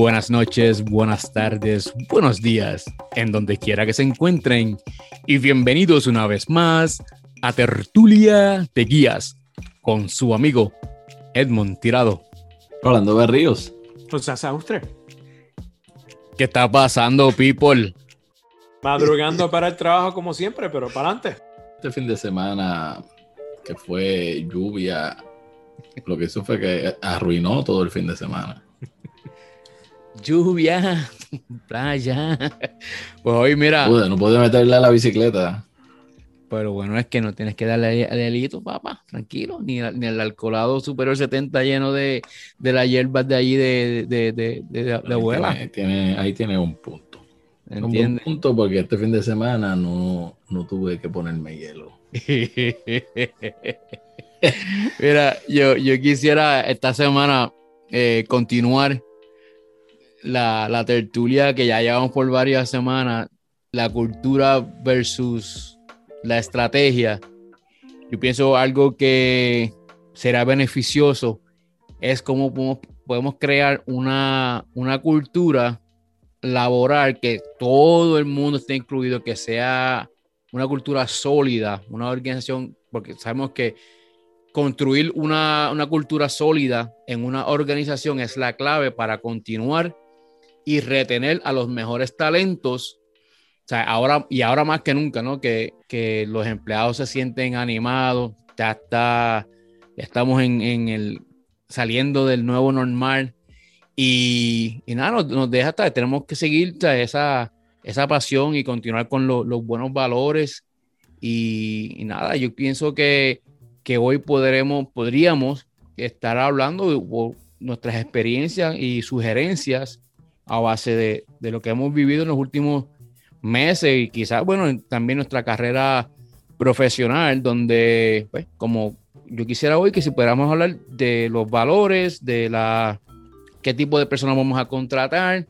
Buenas noches, buenas tardes, buenos días, en donde quiera que se encuentren. Y bienvenidos una vez más a Tertulia de Guías con su amigo Edmond Tirado. Rolando Berríos. José Saustre. ¿Qué está pasando, people? Madrugando para el trabajo como siempre, pero para adelante. Este fin de semana que fue lluvia, lo que hizo fue que arruinó todo el fin de semana. Lluvia, playa. Pues hoy, mira. no pude meterle a la bicicleta. Pero bueno, es que no tienes que darle al delito, papá, tranquilo. Ni, ni, el alcoholado superior 70 lleno de, de las hierbas de allí de, de, de, de, abuela. Tiene, ahí tiene un punto. Un punto porque este fin de semana no, no tuve que ponerme hielo. Mira, yo, yo quisiera esta semana eh, continuar la, tertulia que ya llevamos por varias semanas, la cultura versus la estrategia. Yo pienso algo que será beneficioso es cómo podemos, podemos crear una, una cultura laboral que todo el mundo esté incluido, que sea una cultura sólida, una organización, porque sabemos que construir una, una, cultura sólida en una organización es la clave para continuar y retener a los mejores talentos. O sea, ahora y ahora más que nunca, ¿no? Que, que los empleados se sienten animados, ya está, ya estamos en, en el saliendo del nuevo normal y, y nada, nos, nos, deja estar, tenemos que seguir esa, esa pasión y continuar con lo, los buenos valores. Y, y, nada, yo pienso que, que hoy podremos, podríamos estar hablando de, nuestras experiencias y sugerencias a base de, de, lo que hemos vivido en los últimos meses y quizás, bueno, también nuestra carrera profesional, donde, pues, como yo quisiera hoy que si pudiéramos hablar de los valores, de la qué tipo de personas vamos a contratar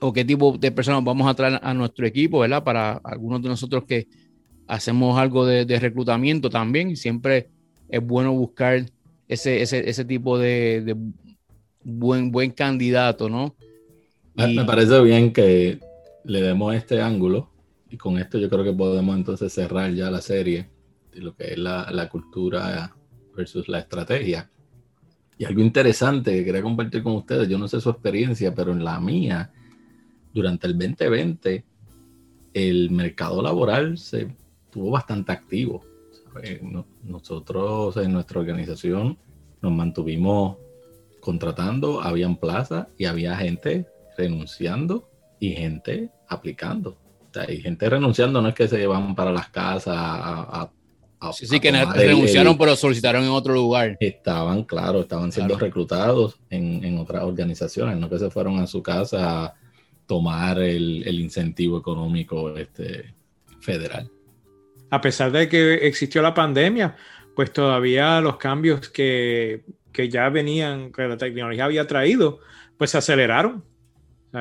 o qué tipo de personas vamos a traer a nuestro equipo, ¿verdad? Para algunos de nosotros que hacemos algo de, reclutamiento también, siempre es bueno buscar ese, ese, ese tipo de, de, buen, buen candidato, ¿no? Y... Me parece bien que le demos este ángulo y con esto yo creo que podemos entonces cerrar ya la serie de lo que es la, la cultura versus la estrategia. Y algo interesante que quería compartir con ustedes, yo no sé su experiencia, pero en la mía, durante el 2020, el mercado laboral se tuvo bastante activo. Nosotros en nuestra organización nos mantuvimos contratando, habían plazas y había gente renunciando y gente aplicando. O sea, y gente renunciando no es que se llevan para las casas a, a a, sí, sí, que renunciaron, el, pero solicitaron en otro lugar. Estaban, claro, estaban siendo claro. reclutados en, en, otras organizaciones, no que se fueron a su casa a tomar el, el incentivo económico este, federal. A pesar de que existió la pandemia, pues todavía los cambios que, que ya venían, que la tecnología había traído, pues se aceleraron.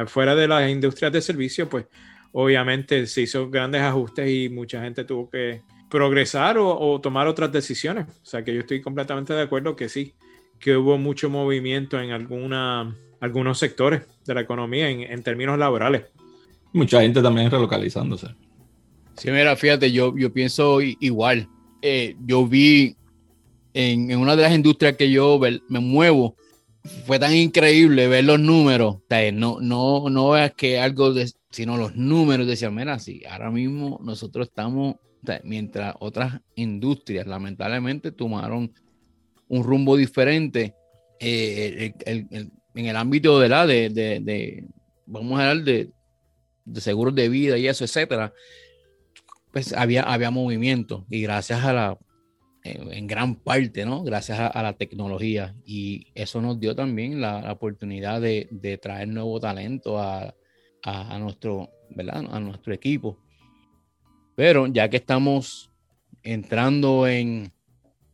Fuera de las industrias de servicio, pues obviamente se hizo grandes ajustes y mucha gente tuvo que progresar o, o, tomar otras decisiones. O sea que yo estoy completamente de acuerdo que sí, que hubo mucho movimiento en alguna, algunos sectores de la economía en, en términos laborales. Mucha gente también relocalizándose. Sí, mira, fíjate, yo, yo pienso igual. Eh, yo vi en, en, una de las industrias que yo me muevo, fue tan increíble ver los números. No, no, no que algo, de, sino los números decían, mira, sí, ahora mismo nosotros estamos mientras otras industrias lamentablemente tomaron un rumbo diferente eh, en el ámbito de la de, de, de vamos a hablar de, de, seguros de vida y eso, etcétera, pues había, había movimiento y gracias a la, en, gran parte, ¿no? Gracias a, la tecnología y eso nos dio también la, oportunidad de, traer nuevo talento a, a, a, nuestro, ¿verdad? A nuestro equipo. Pero ya que estamos entrando en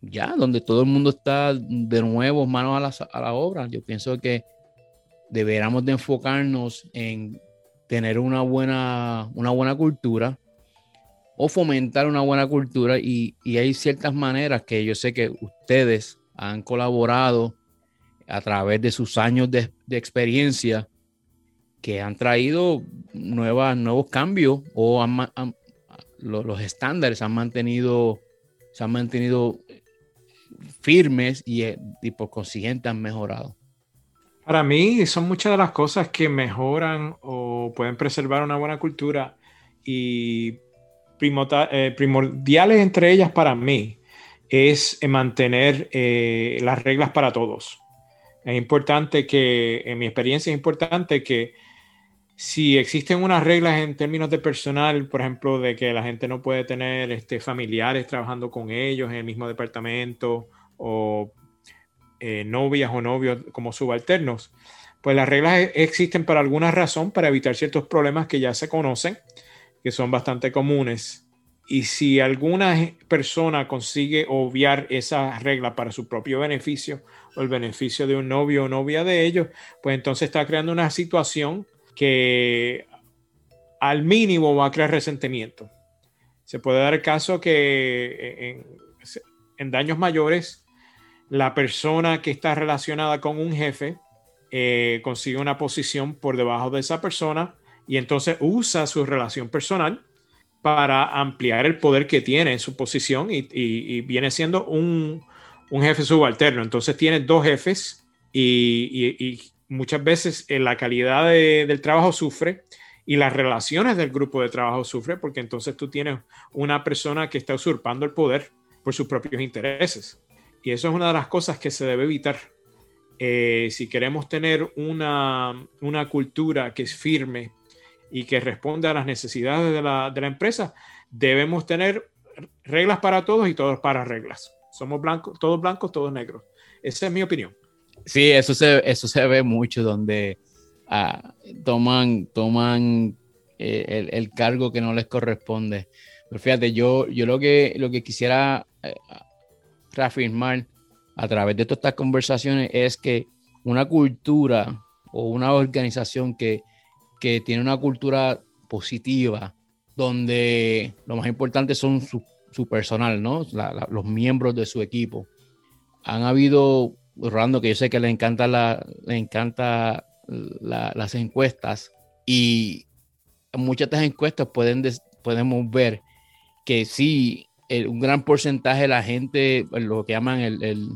ya donde todo el mundo está de nuevo manos a la, a la obra, yo pienso que deberíamos de enfocarnos en tener una buena, una buena cultura o fomentar una buena cultura y, y, hay ciertas maneras que yo sé que ustedes han colaborado a través de sus años de, experiencia que han traído nuevas, nuevos cambios o los, estándares han mantenido, se han mantenido firmes y, y por consiguiente han mejorado. Para mí son muchas de las cosas que mejoran o pueden preservar una buena cultura y eh, primordiales entre ellas para mí es mantener eh, las reglas para todos. Es importante que, en mi experiencia es importante que si existen unas reglas en términos de personal, por ejemplo, de que la gente no puede tener este, familiares trabajando con ellos en el mismo departamento o eh, novias o novios como subalternos, pues las reglas e-, existen por alguna razón para evitar ciertos problemas que ya se conocen, que son bastante comunes. Y si alguna persona consigue obviar esa regla para su propio beneficio o el beneficio de un novio o novia de ellos, pues entonces está creando una situación que al mínimo va a crear resentimiento. Se puede dar caso que en, en daños mayores la persona que está relacionada con un jefe eh, consigue una posición por debajo de esa persona y entonces usa su relación personal para ampliar el poder que tiene en su posición y, viene siendo un, jefe subalterno. Entonces tiene dos jefes y, muchas veces eh, la calidad del trabajo sufre y las relaciones del grupo de trabajo sufre porque entonces tú tienes una persona que está usurpando el poder por sus propios intereses. Y eso es una de las cosas que se debe evitar. Eh, si queremos tener una, cultura que es firme y que responde a las necesidades de la, empresa, debemos tener reglas para todos y todos para reglas. Somos blancos, todos blancos, todos negros. Esa es mi opinión. Sí, eso se, eso se ve mucho donde ah, toman, toman eh, el, cargo que no les corresponde. Pero fíjate, yo, yo lo, que, lo que quisiera eh, reafirmar a través de todas estas conversaciones es que una cultura o una organización que, tiene una cultura positiva, donde lo más importante son su, personal, ¿no? los miembros de su equipo. Han habido, Rolando, que yo sé que le encanta, la, le encanta las encuestas y muchas de estas encuestas pueden podemos ver que sí un gran porcentaje de la gente, pues, lo que llaman el,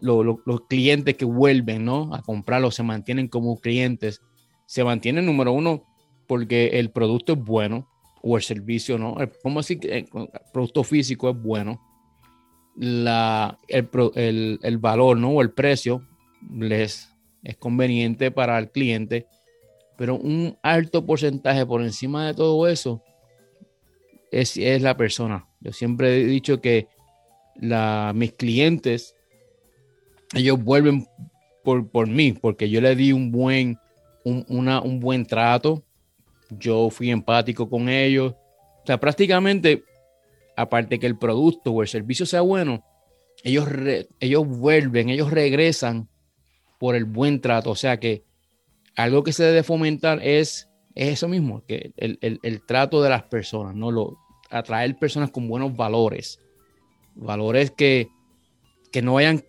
los clientes que vuelven ¿no? a comprarlo, se mantienen como clientes, se mantienen número uno porque el producto es bueno o el servicio, ¿no? Como así que el producto físico es bueno, la, el, el, valor, ¿no? O el precio les es conveniente para el cliente, pero un alto porcentaje por encima de todo eso es, es la persona. Yo siempre he dicho que la, mis clientes, ellos vuelven por, por mí, porque yo le di un buen, un, una, un buen trato, yo fui empático con ellos. O sea, prácticamente, aparte que el producto o el servicio sea bueno, ellos, ellos vuelven, ellos regresan por el buen trato. O sea que algo que se debe fomentar es, es eso mismo, que el, el, el, trato de las personas, no lo, atraer personas con buenos valores, valores que, que no vayan,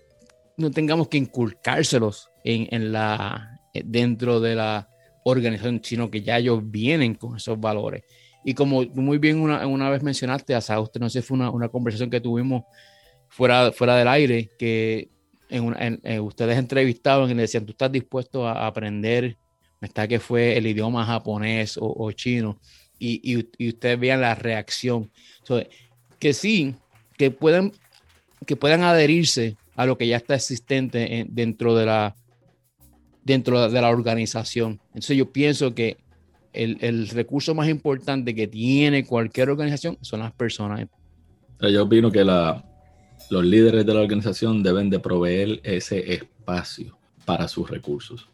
no tengamos que inculcárselos en, en la, dentro de la organización, sino que ya ellos vienen con esos valores. Y como muy bien una, una vez mencionaste, a usted no sé, fue una, una, conversación que tuvimos fuera, fuera del aire, que en, en, ustedes entrevistaban y le decían, tú estás dispuesto a aprender, está que fue el idioma japonés o, chino, y, y, ustedes vean la reacción. que sí, que puedan, que puedan adherirse a lo que ya está existente dentro, de la, dentro de la organización. Entonces yo pienso que el, recurso más importante que tiene cualquier organización son las personas. Yo opino que los líderes de la organización deben de proveer ese espacio para sus recursos.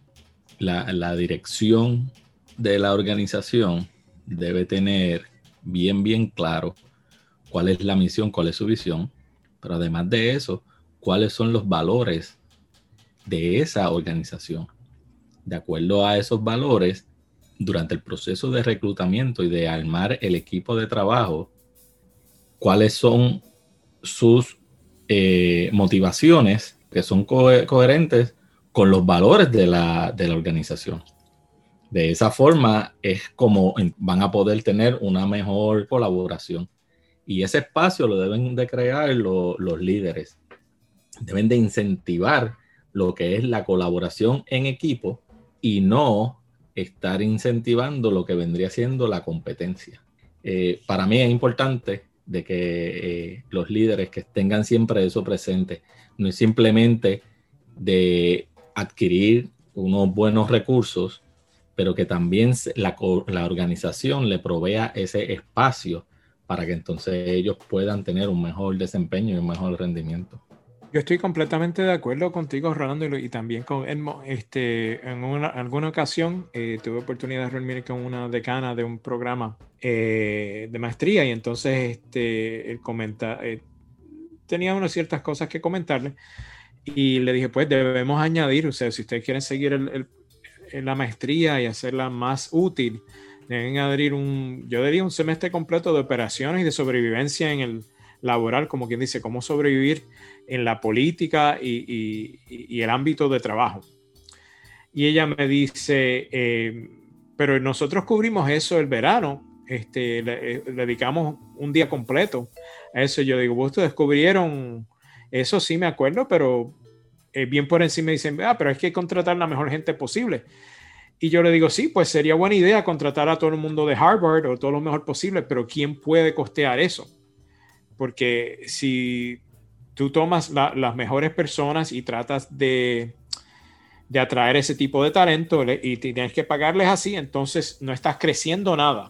La, la dirección de la organización debe tener bien, bien claro cuál es la misión, cuál es su visión, pero además de eso, cuáles son los valores de esa organización. De acuerdo a esos valores, durante el proceso de reclutamiento y de armar el equipo de trabajo, cuáles son sus eh, motivaciones que son coherentes con los valores de la, de la organización. De esa forma es como van a poder tener una mejor colaboración. Y ese espacio lo deben de crear los líderes. Deben de incentivar lo que es la colaboración en equipo y no estar incentivando lo que vendría siendo la competencia. Eh, para mí es importante de que eh, los líderes que tengan siempre eso presente. No es simplemente de adquirir unos buenos recursos, pero que también la, la organización le provea ese espacio para que entonces ellos puedan tener un mejor desempeño y un mejor rendimiento. Yo estoy completamente de acuerdo contigo, Rolando, y también con Edmo. Este, en una, alguna ocasión eh, tuve oportunidad de reunirme con una decana de un programa eh, de maestría y entonces este, él comenta, eh, tenía unas ciertas cosas que comentarle y le dije, pues debemos añadir, o sea, si ustedes quieren seguir el, la maestría y hacerla más útil, deben añadir un, yo diría un semestre completo de operaciones y de sobrevivencia en el laboral, como quien dice, cómo sobrevivir en la política y, el ámbito de trabajo. Y ella me dice, eh, pero nosotros cubrimos eso el verano, este, le, dedicamos un día completo a eso. Yo digo, ustedes descubrieron, eso sí me acuerdo, pero eh, bien por encima dicen, ah, pero hay que contratar la mejor gente posible. Y yo le digo, sí, pues sería buena idea contratar a todo el mundo de Harvard o todo lo mejor posible, pero ¿quién puede costear eso? Porque si tú tomas las mejores personas y tratas de, de, atraer ese tipo de talento y tienes que pagarles así, entonces no estás creciendo nada.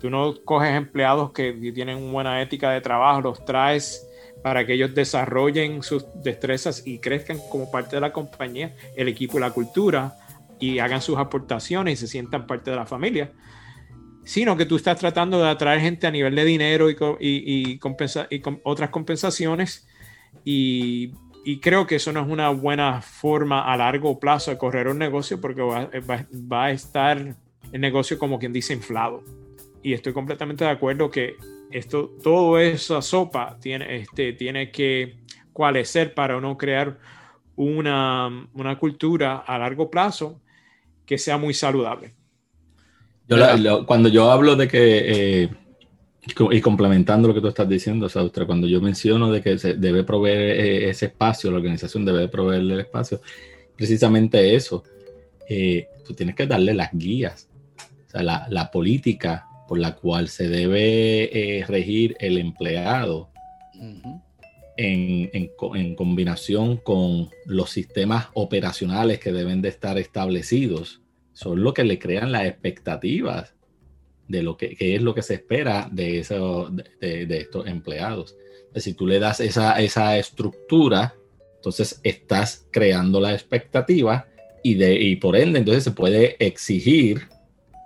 Tú no coges empleados que tienen una buena ética de trabajo, los traes para que ellos desarrollen sus destrezas y crezcan como parte de la compañía, el equipo y la cultura y hagan sus aportaciones y se sientan parte de la familia sino que tú estás tratando de atraer gente a nivel de dinero y, y, y, y con otras compensaciones. Y, creo que eso no es una buena forma a largo plazo de correr un negocio porque va, va, a estar el negocio como quien dice inflado. Y estoy completamente de acuerdo que esto, todo esa sopa tiene, este, tiene que cualecer para no crear una, una cultura a largo plazo que sea muy saludable cuando yo hablo de que, eh, y complementando lo que tú estás diciendo, Saustra, cuando yo menciono de que se debe proveer eh, ese espacio, la organización debe proveer el espacio, precisamente eso. Eh, tú tienes que darle las guías, o sea, la, política por la cual se debe regir el empleado en, en combinación con los sistemas operacionales que deben de estar establecidos son lo que le crean las expectativas de lo que, es lo que se espera de, eso, de, estos empleados. Si tú le das esa, esa estructura, entonces estás creando la expectativa y, de, y por ende entonces se puede exigir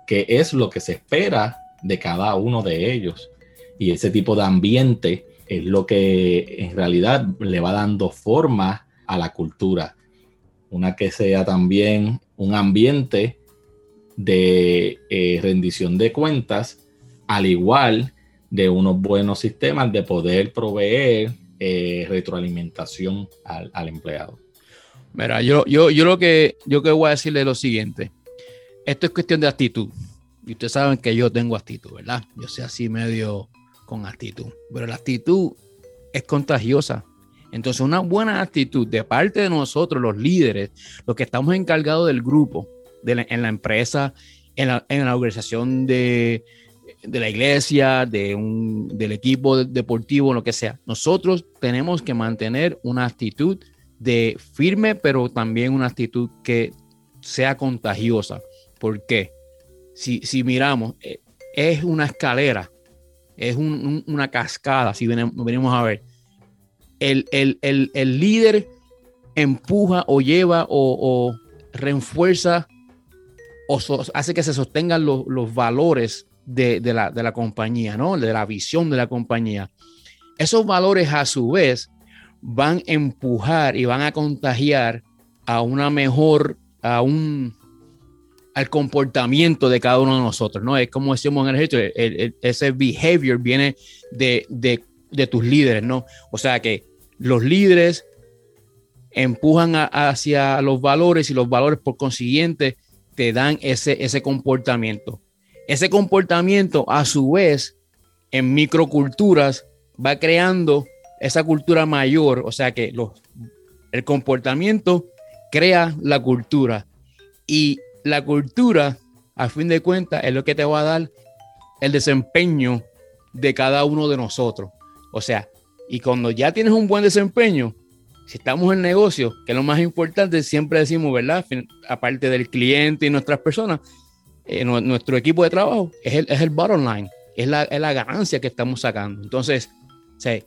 qué es lo que se espera de cada uno de ellos. Y ese tipo de ambiente es lo que en realidad le va dando forma a la cultura. Una que sea también un ambiente de eh, rendición de cuentas, al igual de unos buenos sistemas de poder proveer eh, retroalimentación al, empleado. Mira, yo, yo, yo lo que yo que voy a decirle es lo siguiente. Esto es cuestión de actitud. Y ustedes saben que yo tengo actitud, ¿verdad? Yo soy así medio con actitud. Pero la actitud es contagiosa. Entonces, una buena actitud de parte de nosotros, los líderes, los que estamos encargados del grupo, en la empresa, en la, organización de, la iglesia, de un, del equipo deportivo, lo que sea. Nosotros tenemos que mantener una actitud de firme, pero también una actitud que sea contagiosa. ¿Por qué? Si, si miramos, eh, es una escalera, es una cascada, si venimos, a ver. El, líder empuja o lleva o, o refuerza o hace que se sostengan los valores de, la, compañía, ¿no? De la visión de la compañía. Esos valores a su vez van a empujar y van a contagiar a una mejor, a un, al comportamiento de cada uno de nosotros, ¿no? Es como decimos en el ejército, ese behavior viene de, de, tus líderes, ¿no? O sea que los líderes empujan hacia los valores y los valores por consiguiente te dan ese, ese comportamiento. Ese comportamiento a su vez en microculturas va creando esa cultura mayor, o sea que los, el comportamiento crea la cultura y la cultura a fin de cuentas es lo que te va a dar el desempeño de cada uno de nosotros. O sea, y cuando ya tienes un buen desempeño, si estamos en negocio, que es lo más importante, siempre decimos, ¿verdad? Aparte del cliente y nuestras personas, eh, nuestro equipo de trabajo es el, es el bottom line, es la, es la ganancia que estamos sacando. Entonces, sí,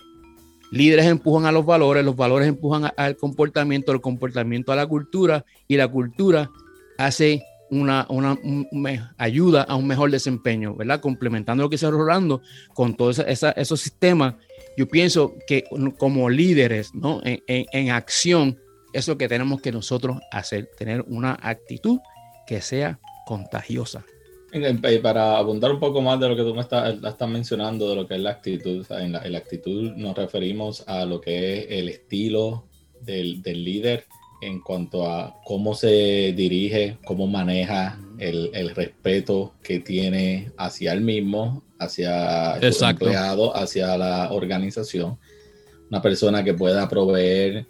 líderes empujan a los valores, los valores empujan al comportamiento, el comportamiento a la cultura y la cultura hace una, una ayuda a un mejor desempeño, ¿verdad? Complementando lo que está Rolando con todos esos sistemas, yo pienso que como líderes, ¿no? En, en, acción, es lo que tenemos que nosotros hacer, tener una actitud que sea contagiosa. Para abundar un poco más de lo que tú me estás, estás mencionando, de lo que es la actitud, en, la, en, la, actitud nos referimos a lo que es el estilo del, del líder en cuanto a cómo se dirige, cómo maneja el, el respeto que tiene hacia él mismo, hacia el empleado, hacia la organización. Una persona que pueda proveer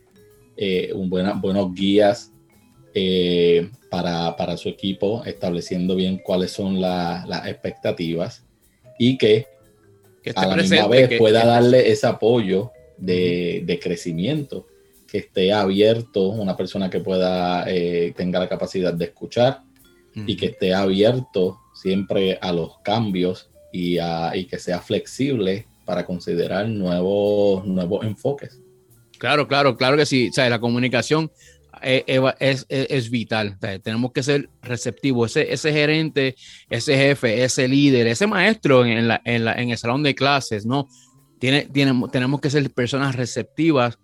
eh, un buena, buenos guías eh, para, para, su equipo, estableciendo bien cuáles son las expectativas y que, a la misma vez pueda darle ese apoyo de, de crecimiento que esté abierto, una persona que pueda, eh, tenga la capacidad de escuchar y que esté abierto siempre a los cambios y, a, y que sea flexible para considerar nuevos, nuevos enfoques. Claro, claro, claro que sí. O sea, la comunicación eh, es, es, es, vital. tenemos que ser receptivos. Ese, ese, gerente, ese jefe, ese líder, ese maestro en, la, en, la, en el salón de clases, ¿no? Tiene, tiene, tenemos que ser personas receptivas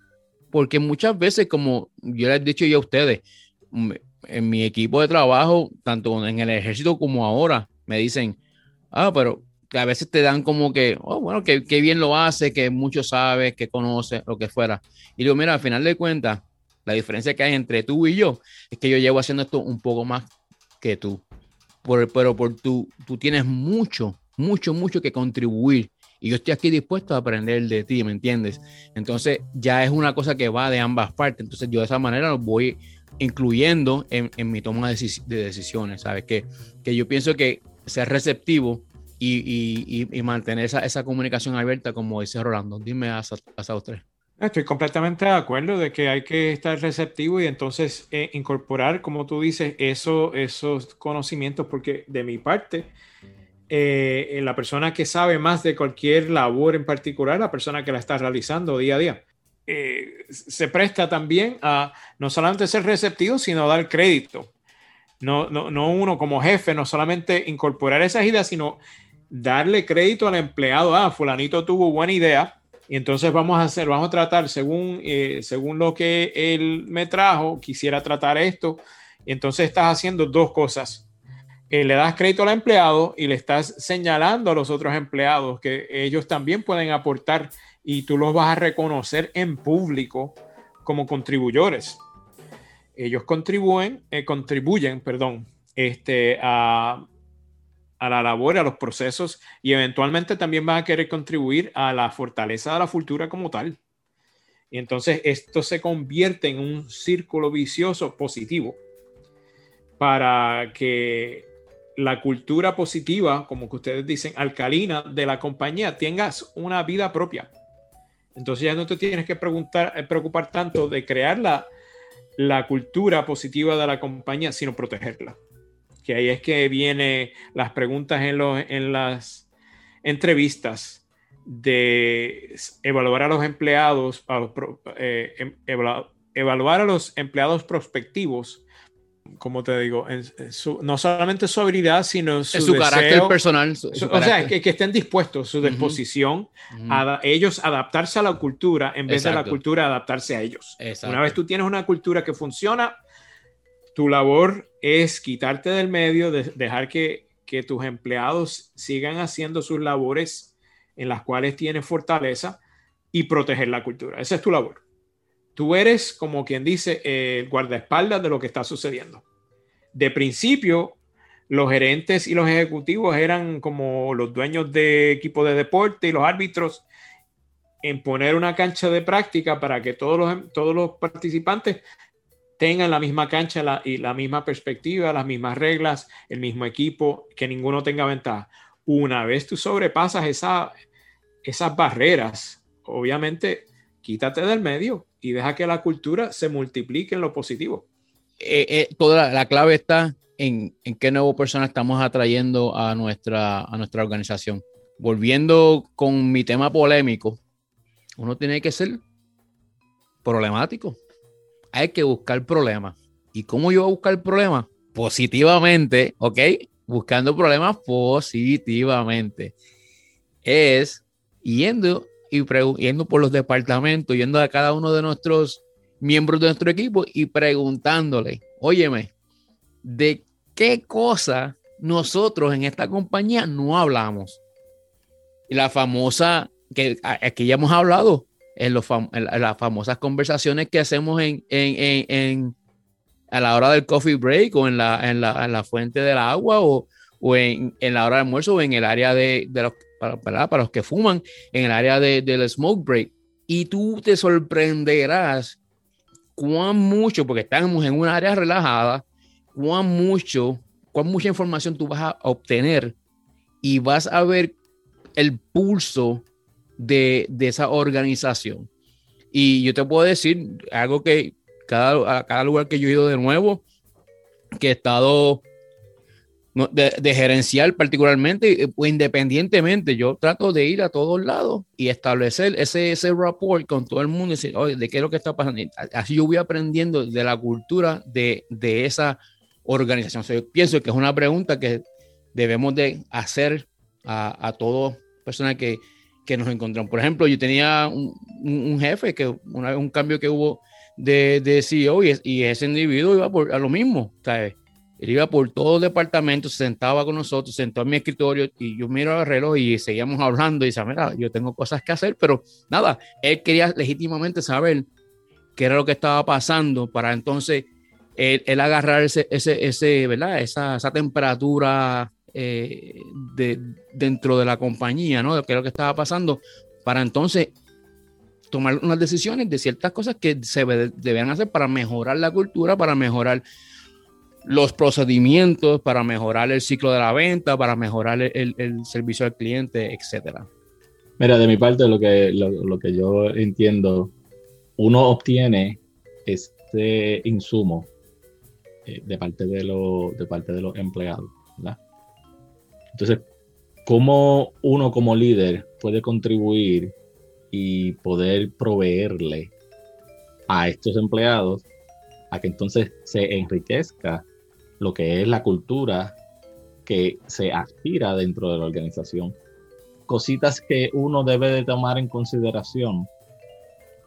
porque muchas veces, como yo les he dicho yo a ustedes, en mi equipo de trabajo, tanto en el ejército como ahora, me dicen, ah, pero que a veces te dan como que, oh, bueno, que, bien lo hace, que mucho sabe, que conoce, lo que fuera. Y digo, mira, al final de cuentas, la diferencia que hay entre tú y yo es que yo llevo haciendo esto un poco más que tú. pero por tú, tú tienes mucho, mucho, mucho que contribuir y yo estoy aquí dispuesto a aprender de ti, ¿me entiendes? Entonces ya es una cosa que va de ambas partes, entonces yo de esa manera voy incluyendo en, mi toma de, decisiones, ¿sabes? Que, que yo pienso que ser receptivo y, mantener esa, comunicación abierta, como dice Rolando. Dime a, a usted. Estoy completamente de acuerdo de que hay que estar receptivo y entonces eh, incorporar, como tú dices, eso, esos conocimientos, porque de mi parte, eh, la persona que sabe más de cualquier labor en particular, la persona que la está realizando día a día. Eh, se presta también a no solamente ser receptivo, sino dar crédito. No, no, no uno como jefe, no solamente incorporar esas ideas, sino darle crédito al empleado. Ah, fulanito tuvo buena idea, y entonces vamos a hacer, vamos a tratar según, eh, según lo que él me trajo, quisiera tratar esto. Y entonces estás haciendo dos cosas eh, le das crédito al empleado y le estás señalando a los otros empleados que ellos también pueden aportar y tú los vas a reconocer en público como contribuyores. Ellos contribuyen, eh, contribuyen, perdón, este, a, la labor, a los procesos y eventualmente también van a querer contribuir a la fortaleza de la cultura como tal. Y entonces esto se convierte en un círculo vicioso positivo para que la cultura positiva, como que ustedes dicen, alcalina de la compañía, tengas una vida propia. Entonces ya no te tienes que preguntar, eh, preocupar tanto de crear la, cultura positiva de la compañía, sino protegerla. Que ahí es que vienen las preguntas en, los, las entrevistas de evaluar a los empleados, eh, em, evaluar a los empleados prospectivos como te digo, no solamente su habilidad, sino su, su carácter personal. o sea, que, estén dispuestos, su disposición a ellos adaptarse a la cultura en vez de la cultura adaptarse a ellos. Una vez tú tienes una cultura que funciona, tu labor es quitarte del medio, dejar que, que tus empleados sigan haciendo sus labores en las cuales tienes fortaleza y proteger la cultura. Esa es tu labor. Tú eres como quien dice el guardaespaldas de lo que está sucediendo. De principio, los gerentes y los ejecutivos eran como los dueños de equipo de deporte y los árbitros en poner una cancha de práctica para que todos los, todos los participantes tengan la misma cancha y la misma perspectiva, las mismas reglas, el mismo equipo, que ninguno tenga ventaja. Una vez tú sobrepasas esa, esas barreras, obviamente quítate del medio y deja que la cultura se multiplique en lo positivo. Eh, eh, toda la, clave está en, en qué nuevo persona estamos atrayendo a nuestra, a nuestra organización. Volviendo con mi tema polémico, uno tiene que ser problemático. Hay que buscar problemas. ¿Y cómo yo voy a buscar problemas? Positivamente, ¿ok? Buscando problemas positivamente. Es yendo y yendo por los departamentos, yendo a cada uno de nuestros miembros de nuestro equipo y preguntándole, óyeme, ¿de qué cosa nosotros en esta compañía no hablamos? Y la famosa que aquí ya hemos hablado en, los las famosas conversaciones que hacemos en, en, a la hora del coffee break o en la, en la, en la fuente del agua o, o en, la hora del almuerzo o en el área de, de los, para, para, los que fuman, en el área de, del smoke break. Y tú te sorprenderás cuán mucho, porque estamos en un área relajada, cuán mucho, cuán mucha información tú vas a obtener y vas a ver el pulso de, esa organización. Y yo te puedo decir algo que cada, a cada lugar que yo he ido de nuevo, que he estado de, gerencial particularmente, pues independientemente, yo trato de ir a todos lados y establecer ese, ese rapport con todo el mundo y decir, ¿de qué es lo que está pasando? Así yo voy aprendiendo de la cultura de, de esa organización. yo pienso que es una pregunta que debemos de hacer a, a todas personas que, que nos encontramos. Por ejemplo, yo tenía un, jefe que una un cambio que hubo de, de CEO y, y, ese individuo iba por, a lo mismo, ¿sabes? Él iba por todo el departamento, se sentaba con nosotros, sentó en mi escritorio y yo miro el reloj y seguíamos hablando y dice, mira, yo tengo cosas que hacer, pero nada, él quería legítimamente saber qué era lo que estaba pasando para entonces él, agarrar ese, ese, ese, ¿verdad? Esa, esa temperatura eh, de, dentro de la compañía, ¿no? De qué es lo que estaba pasando, para entonces tomar unas decisiones de ciertas cosas que se debían hacer para mejorar la cultura, para mejorar los procedimientos, para mejorar el ciclo de la venta, para mejorar el, servicio al cliente, etcétera. Mira, de mi parte, lo que, lo, que yo entiendo, uno obtiene este insumo eh, de, parte de, de parte de los empleados, ¿verdad? Entonces, ¿cómo uno como líder puede contribuir y poder proveerle a estos empleados a que entonces se enriquezca lo que es la cultura que se aspira dentro de la organización? Cositas que uno debe de tomar en consideración,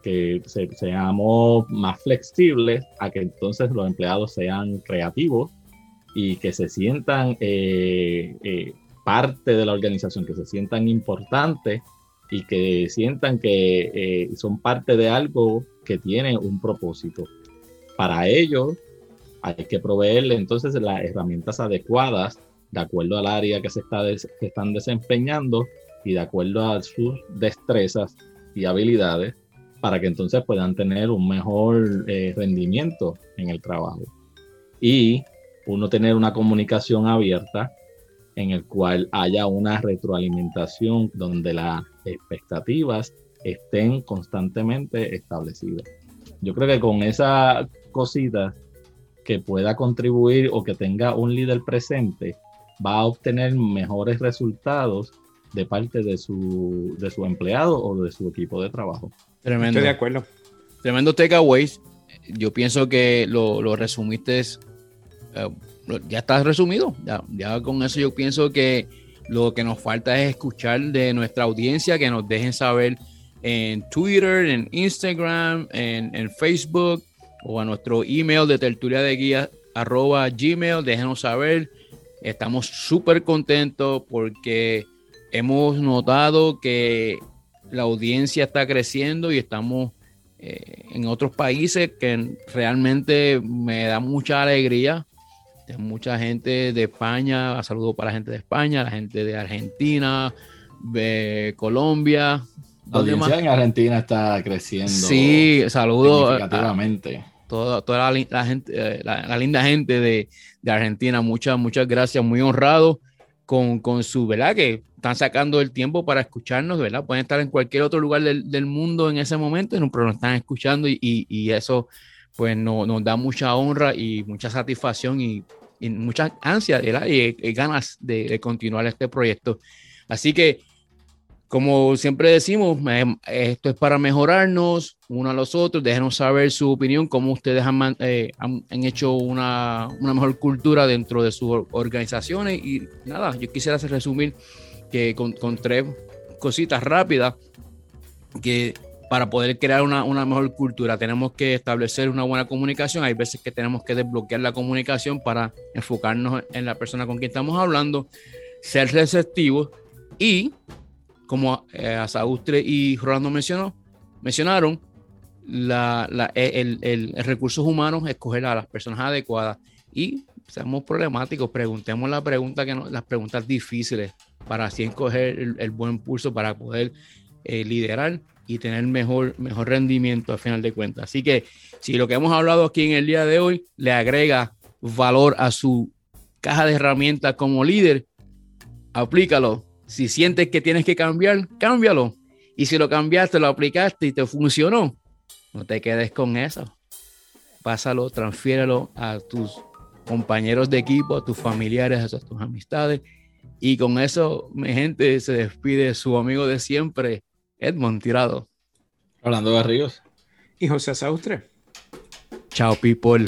que seamos más flexibles a que entonces los empleados sean creativos y que se sientan eh, eh, parte de la organización, que se sientan importantes y que sientan que eh, son parte de algo que tiene un propósito. Para ello, hay que proveerle entonces las herramientas adecuadas de acuerdo al área que se está están desempeñando y de acuerdo a sus destrezas y habilidades para que entonces puedan tener un mejor rendimiento en el trabajo. Y uno tener una comunicación abierta en el cual haya una retroalimentación donde las expectativas estén constantemente establecidas. Yo creo que con esa cosita que pueda contribuir o que tenga un líder presente, va a obtener mejores resultados de parte de su, de su empleado o de su equipo de trabajo. Tremendo. Estoy de acuerdo. Tremendo takeaways. Yo pienso que lo, lo resumiste eh, ya está resumido. Ya, ya con eso yo pienso que lo que nos falta es escuchar de nuestra audiencia, que nos dejen saber en Twitter, en Instagram, en, Facebook o a nuestro email de tertulia de guía arroba gmail. Déjenos saber. Estamos súper contentos porque hemos notado que la audiencia está creciendo y estamos eh, en otros países que realmente me da mucha alegría. De mucha gente de España, saludo para la gente de España, la gente de Argentina, de Colombia. La audiencia en Argentina está creciendo. Sí, saludo. Significativamente. Toda, toda la, gente, eh, la, linda gente de, de, Argentina, muchas, muchas gracias, muy honrado con, con su, ¿verdad? Que están sacando el tiempo para escucharnos, ¿verdad? Pueden estar en cualquier otro lugar del, del mundo en ese momento, pero nos están escuchando y, y, eso pues no, nos da mucha honra y mucha satisfacción y, y mucha ansia y, ganas de, continuar este proyecto. Así que, como siempre decimos, esto es para mejorarnos uno a los otros, déjenos saber su opinión, cómo ustedes han, eh, han, han hecho una, una mejor cultura dentro de sus organizaciones y nada, yo quisiera resumir que con, con tres cositas rápidas que para poder crear una, una, mejor cultura tenemos que establecer una buena comunicación. Hay veces que tenemos que desbloquear la comunicación para enfocarnos en la persona con quien estamos hablando, ser receptivos y, como eh, Asaustre y Rolando mencionó, mencionaron, la, el, el, recursos humanos, escoger a las personas adecuadas y seamos problemáticos, preguntemos la pregunta que no, las preguntas difíciles para así escoger el, buen pulso para poder eh, liderar y tener mejor, mejor rendimiento al final de cuentas. Así que si lo que hemos hablado aquí en el día de hoy le agrega valor a su caja de herramientas como líder, aplícalo. Si sientes que tienes que cambiar, cámbialo. Y si lo cambiaste, lo aplicaste y te funcionó, no te quedes con eso. Pásalo, transfiéralo a tus compañeros de equipo, a tus familiares, a tus amistades y con eso, mi gente, se despide su amigo de siempre, Edmond Tirado. Hablando de Ríos. Y José Saustre. Chao, people.